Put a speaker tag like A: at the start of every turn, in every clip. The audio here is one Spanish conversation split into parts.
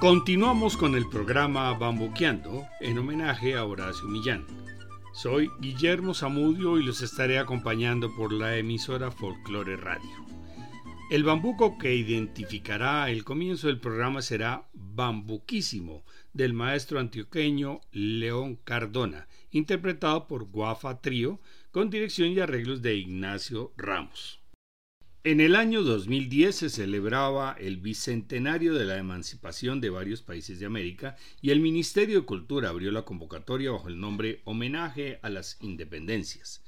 A: Continuamos con el programa Bambuqueando en homenaje a Horacio Millán. Soy Guillermo Zamudio y los estaré acompañando por la emisora Folklore Radio. El bambuco que identificará el comienzo del programa será Bambuquísimo del maestro antioqueño León Cardona, interpretado por Guafa Trío con dirección y arreglos de Ignacio Ramos. En el año 2010 se celebraba el bicentenario de la emancipación de varios países de América y el Ministerio de Cultura abrió la convocatoria bajo el nombre Homenaje a las Independencias.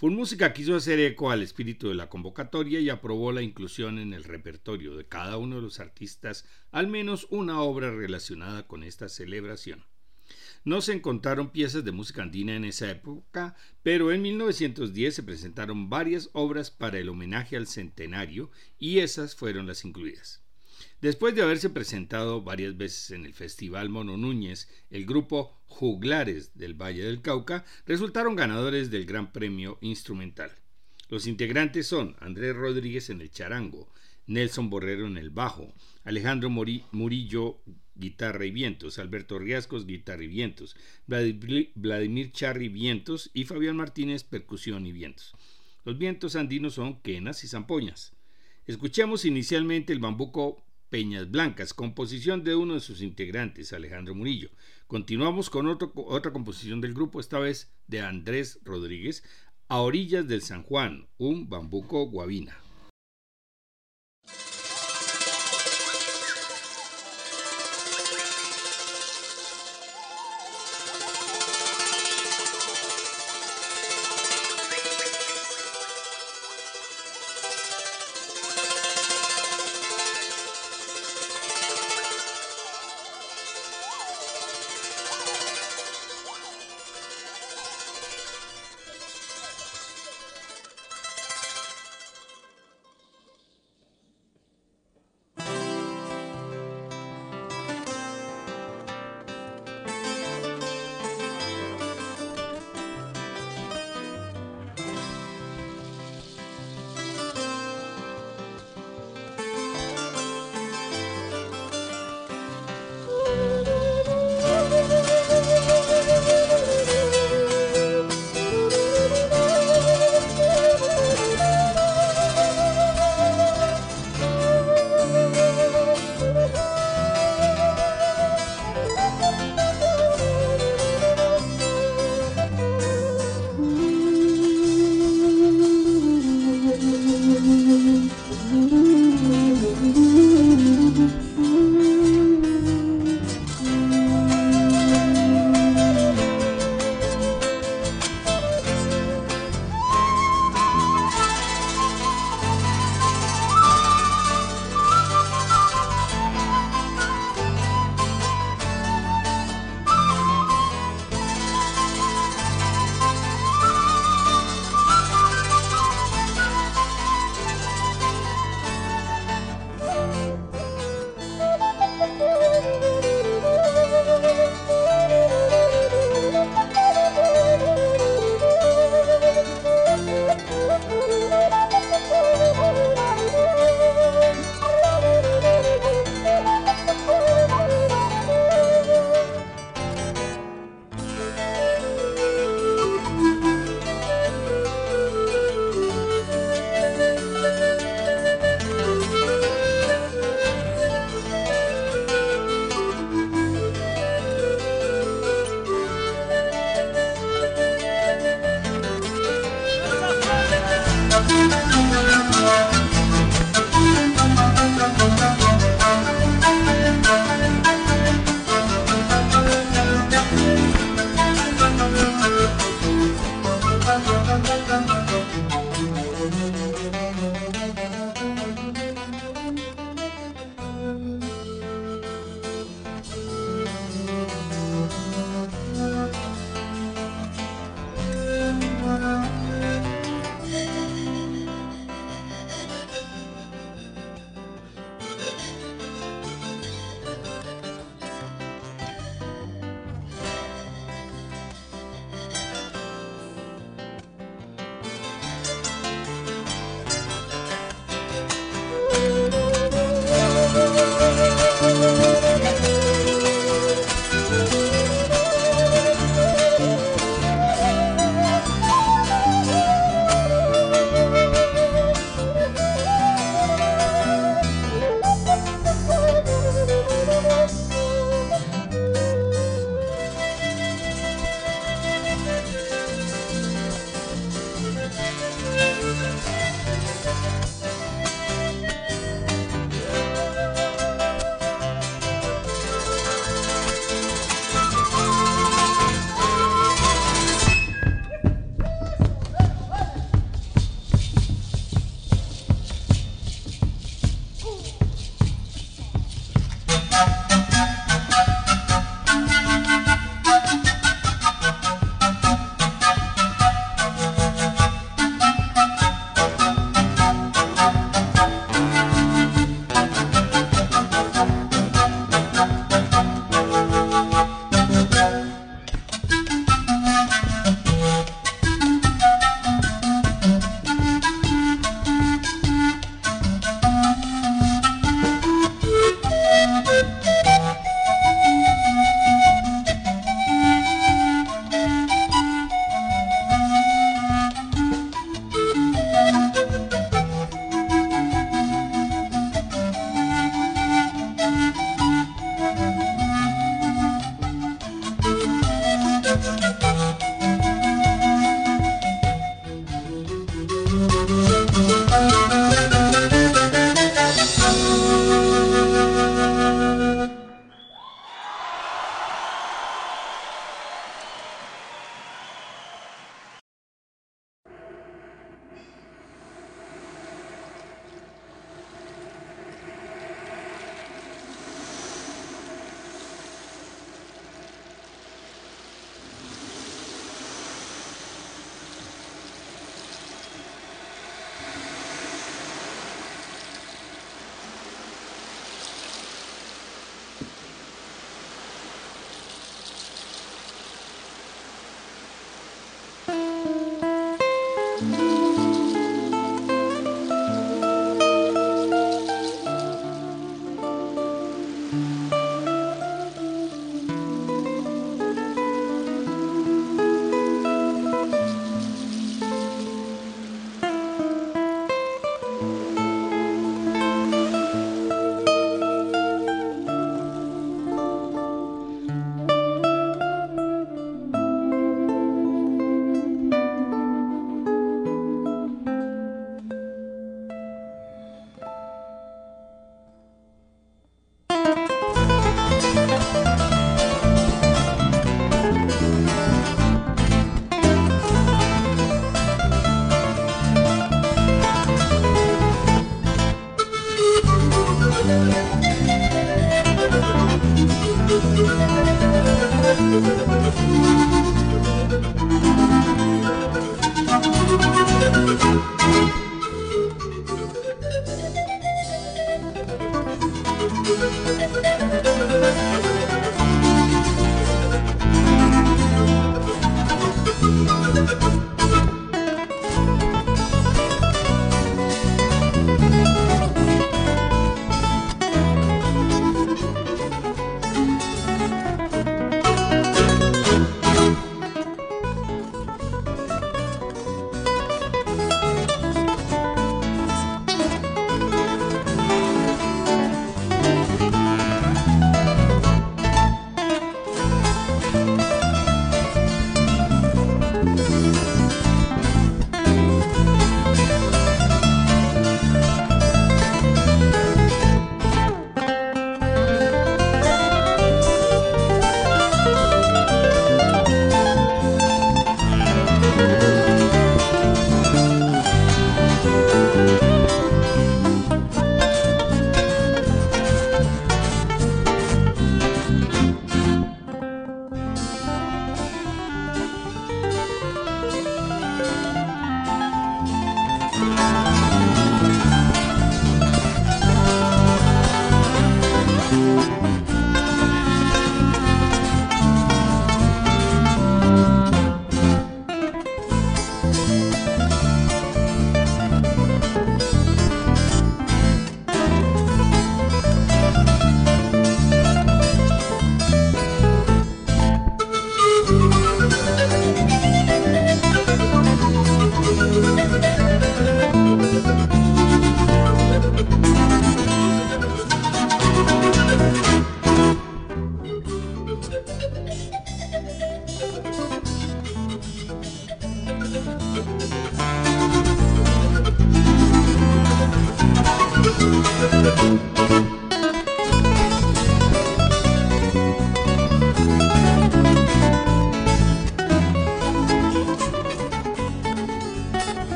A: Música quiso hacer eco al espíritu de la convocatoria y aprobó la inclusión en el repertorio de cada uno de los artistas al menos una obra relacionada con esta celebración. No se encontraron piezas de música andina en esa época, pero en 1910 se presentaron varias obras para el homenaje al centenario y esas fueron las incluidas. Después de haberse presentado varias veces en el Festival Mono Núñez, el grupo Juglares del Valle del Cauca resultaron ganadores del Gran Premio Instrumental. Los integrantes son Andrés Rodríguez en el charango, Nelson Borrero en el bajo, Alejandro Murillo guitarra y vientos, Alberto Riascos, guitarra y vientos, Vladimir Charri, vientos y Fabián Martínez, percusión y vientos. Los vientos andinos son quenas y zampoñas. Escuchamos inicialmente el bambuco Peñas Blancas, composición de uno de sus integrantes, Alejandro Murillo. Continuamos con otra composición del grupo, esta vez de Andrés Rodríguez, A orillas del San Juan, un bambuco guabina.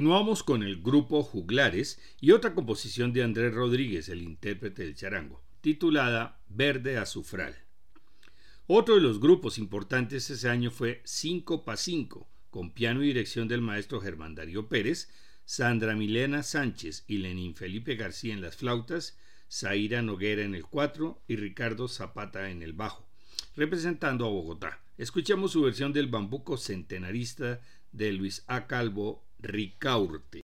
A: Continuamos con el grupo Juglares y otra composición de Andrés Rodríguez, el intérprete del charango, titulada Verde Azufral. Otro de los grupos importantes ese año fue 5 pa 5, con piano y dirección del maestro Germán Darío Pérez, Sandra Milena Sánchez y Lenín Felipe García en las flautas, Zaira Noguera en el 4 y Ricardo Zapata en el bajo, representando a Bogotá. Escuchamos su versión del bambuco centenarista de Luis A. Calvo Ricaurte.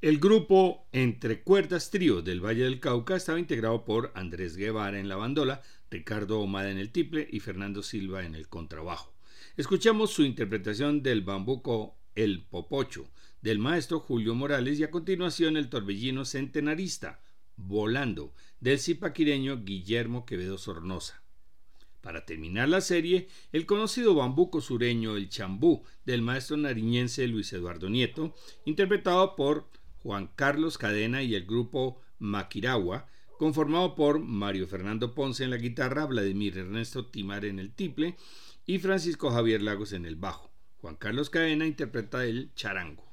A: El grupo Entre Cuerdas Trío del Valle del Cauca estaba integrado por Andrés Guevara en la bandola, Ricardo Omada en el tiple y Fernando Silva en el contrabajo. Escuchamos su interpretación del bambuco El Popocho del maestro Julio Morales y a continuación el torbellino centenarista Volando del zipaquireño Guillermo Quevedo Sornosa. Para terminar la serie, el conocido bambuco sureño El Chambú del maestro nariñense Luis Eduardo Nieto, interpretado por Juan Carlos Cadena y el grupo Maquiragua, conformado por Mario Fernando Ponce en la guitarra, Vladimir Ernesto Timar en el tiple y Francisco Javier Lagos en el bajo. Juan Carlos Cadena interpreta el charango.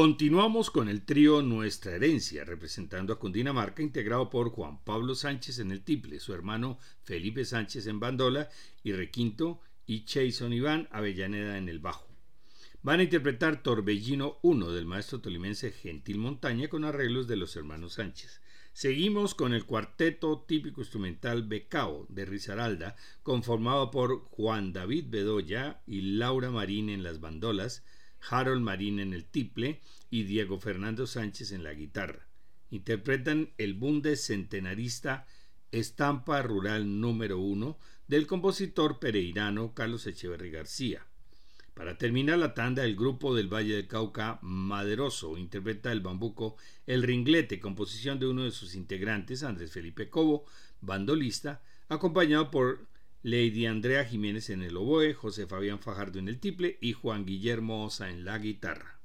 A: Continuamos con el trío Nuestra Herencia, representando a Cundinamarca, integrado por Juan Pablo Sánchez en el tiple, su hermano Felipe Sánchez en bandola y requinto, y Jason Iván Avellaneda en el bajo. Van a interpretar Torbellino 1 del maestro tolimense Gentil Montaña con arreglos de los hermanos Sánchez. Seguimos con el cuarteto típico instrumental Becao de Risaralda, conformado por Juan David Bedoya y Laura Marín en las bandolas, Harold Marín en el tiple y Diego Fernando Sánchez en la guitarra. Interpretan el bundes centenarista Estampa Rural número 1 del compositor pereirano Carlos Echeverri García. Para terminar la tanda, el grupo del Valle del Cauca Maderoso interpreta el bambuco El Ringlete, composición de uno de sus integrantes, Andrés Felipe Cobo, bandolista, acompañado por Lady Andrea Jiménez en el oboe, José Fabián Fajardo en el tiple y Juan Guillermo Osa en la guitarra.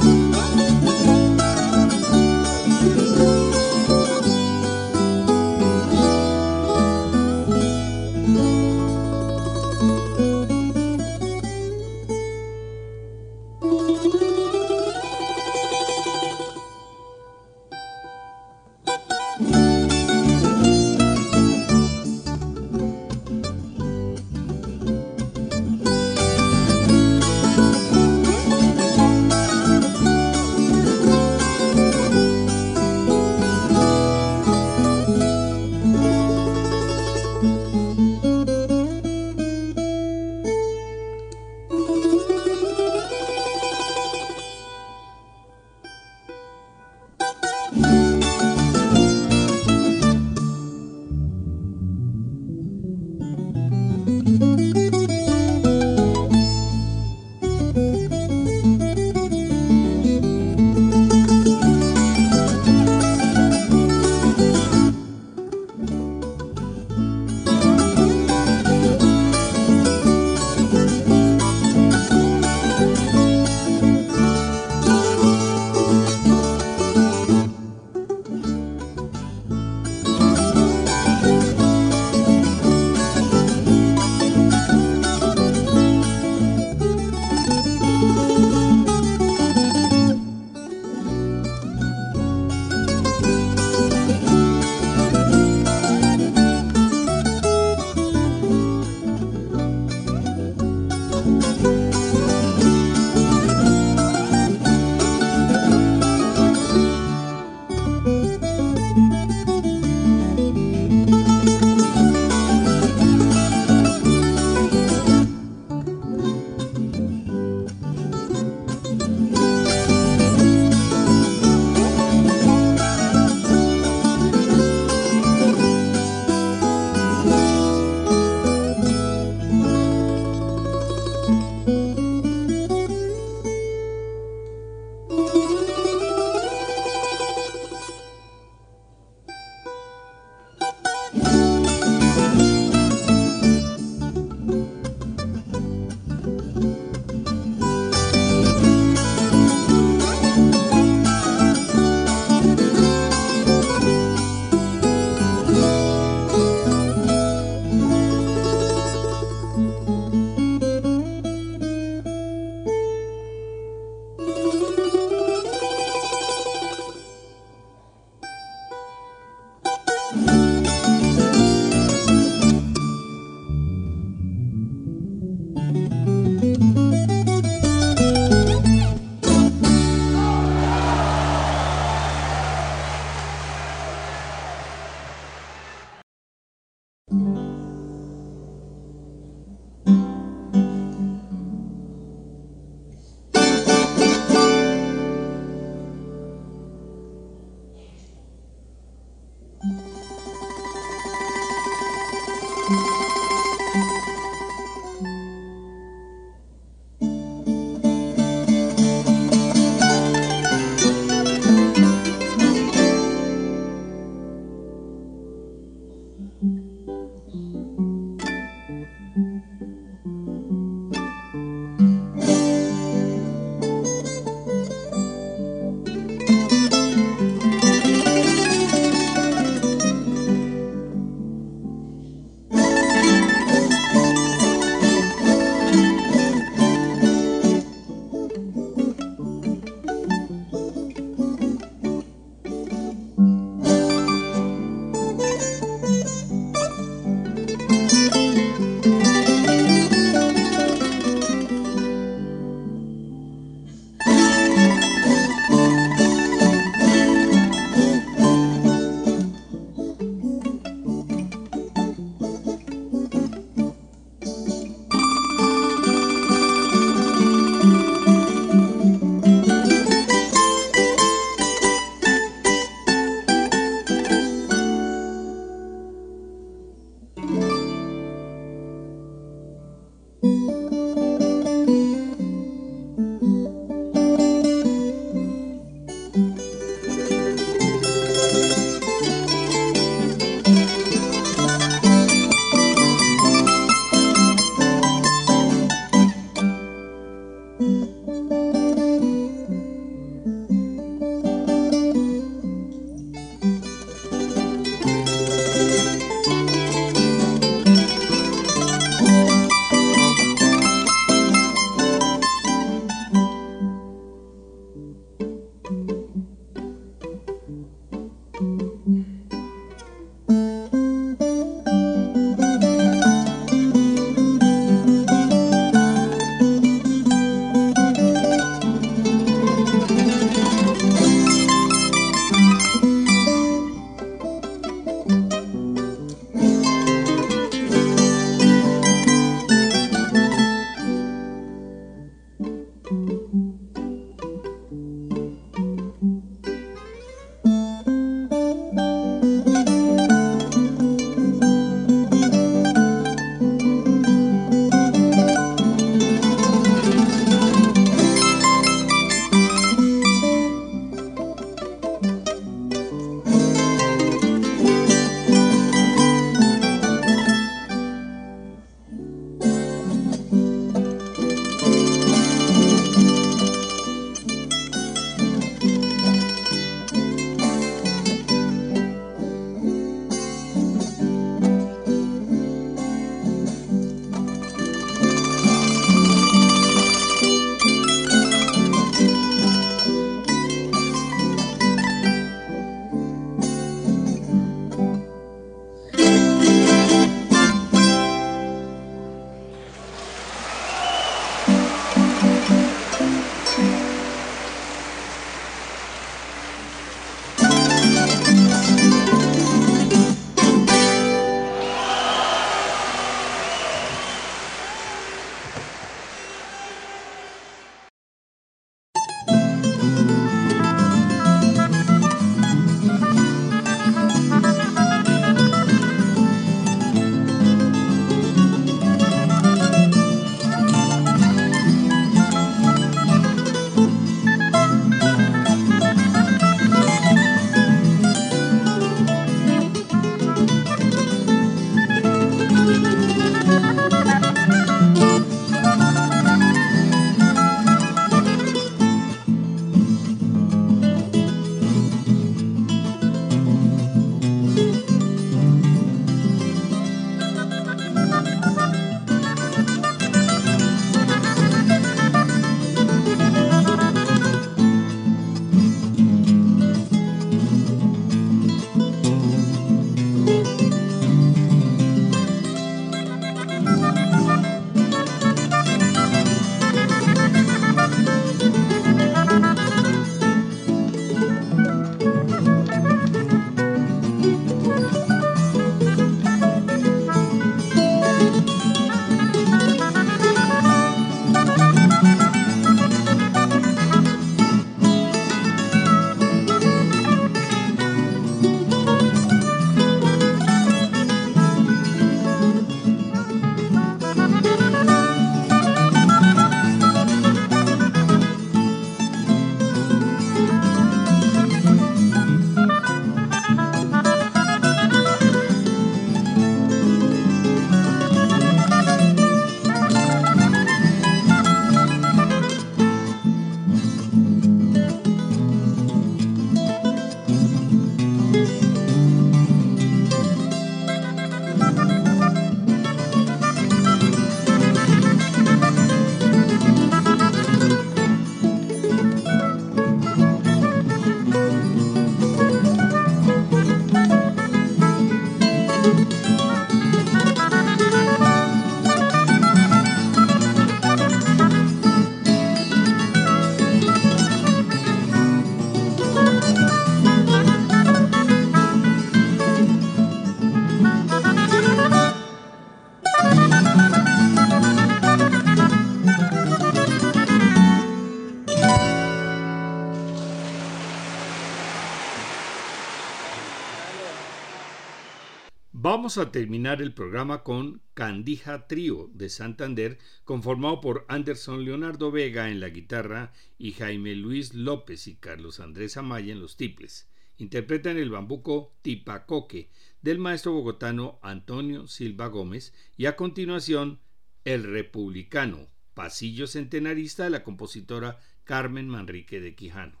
A: Vamos a terminar el programa con Candija Trío de Santander, conformado por Anderson Leonardo Vega en la guitarra y Jaime Luis López y Carlos Andrés Amaya en los tiples. Interpretan el bambuco Tipacoque del maestro bogotano Antonio Silva Gómez y a continuación El Republicano, pasillo centenarista de la compositora Carmen Manrique de Quijano.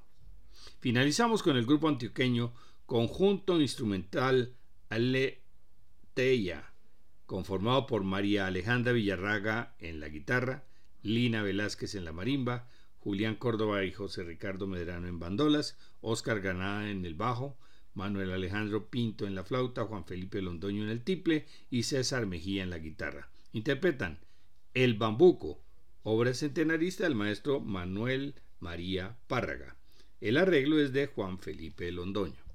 A: Finalizamos con el grupo antioqueño Conjunto Instrumental Ale conformado por María Alejandra Villarraga en la guitarra, Lina Velázquez en la marimba, Julián Córdoba y José Ricardo Medrano en bandolas, Óscar Ganada en el bajo, Manuel Alejandro Pinto en la flauta, Juan Felipe Londoño en el tiple y César Mejía en la guitarra. Interpretan El Bambuco, obra centenarista del maestro Manuel María Párraga. El arreglo es de Juan Felipe Londoño.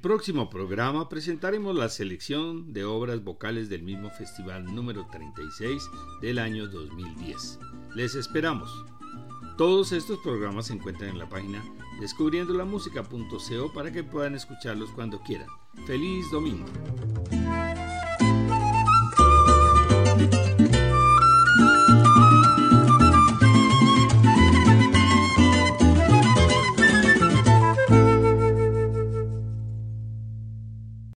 A: El próximo programa presentaremos la selección de obras vocales del mismo festival número 36 del año 2010. Les esperamos. Todos estos programas se encuentran en la página descubriendolamusica.co para que puedan escucharlos cuando quieran. ¡Feliz domingo!